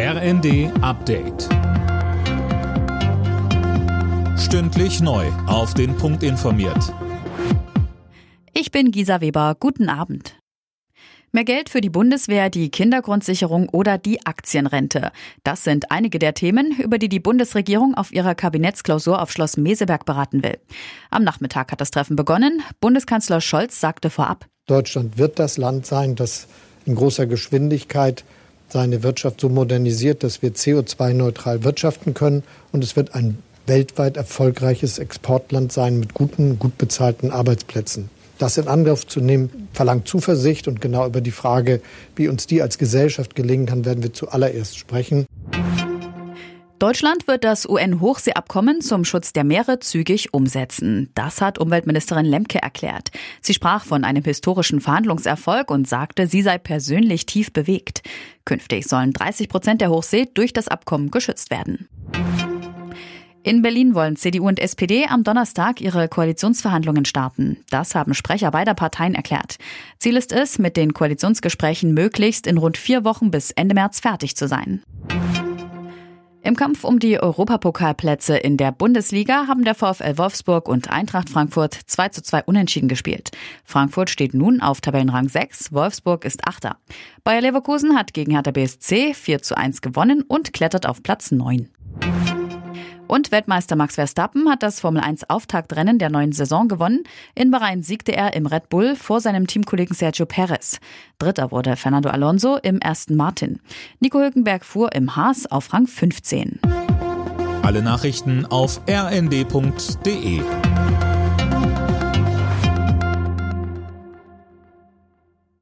RND Update. Stündlich neu. Auf den Punkt informiert. Ich bin Gisa Weber. Guten Abend. Mehr Geld für die Bundeswehr, die Kindergrundsicherung oder die Aktienrente. Das sind einige der Themen, über die die Bundesregierung auf ihrer Kabinettsklausur auf Schloss Meseberg beraten will. Am Nachmittag hat das Treffen begonnen. Bundeskanzler Scholz sagte vorab. Deutschland wird das Land sein, das in großer Geschwindigkeit seine Wirtschaft so modernisiert, dass wir CO2-neutral wirtschaften können. Und es wird ein weltweit erfolgreiches Exportland sein mit guten, gut bezahlten Arbeitsplätzen. Das in Angriff zu nehmen, verlangt Zuversicht und genau über die Frage, wie uns die als Gesellschaft gelingen kann, werden wir zuallererst sprechen. Deutschland wird das UN-Hochseeabkommen zum Schutz der Meere zügig umsetzen. Das hat Umweltministerin Lemke erklärt. Sie sprach von einem historischen Verhandlungserfolg und sagte, sie sei persönlich tief bewegt. Künftig sollen 30 Prozent der Hochsee durch das Abkommen geschützt werden. In Berlin wollen CDU und SPD am Donnerstag ihre Koalitionsverhandlungen starten. Das haben Sprecher beider Parteien erklärt. Ziel ist es, mit den Koalitionsgesprächen möglichst in rund vier Wochen bis Ende März fertig zu sein. Im Kampf um die Europapokalplätze in der Bundesliga haben der VfL Wolfsburg und Eintracht Frankfurt 2 zu 2 unentschieden gespielt. Frankfurt steht nun auf Tabellenrang 6, Wolfsburg ist Achter. Bayer Leverkusen hat gegen Hertha BSC 4 zu 1 gewonnen und klettert auf Platz 9. Und Weltmeister Max Verstappen hat das Formel 1 Auftaktrennen der neuen Saison gewonnen. In Bahrain siegte er im Red Bull vor seinem Teamkollegen Sergio Perez. Dritter wurde Fernando Alonso im ersten Martin. Nico Hülkenberg fuhr im Haas auf Rang 15. Alle Nachrichten auf rnd.de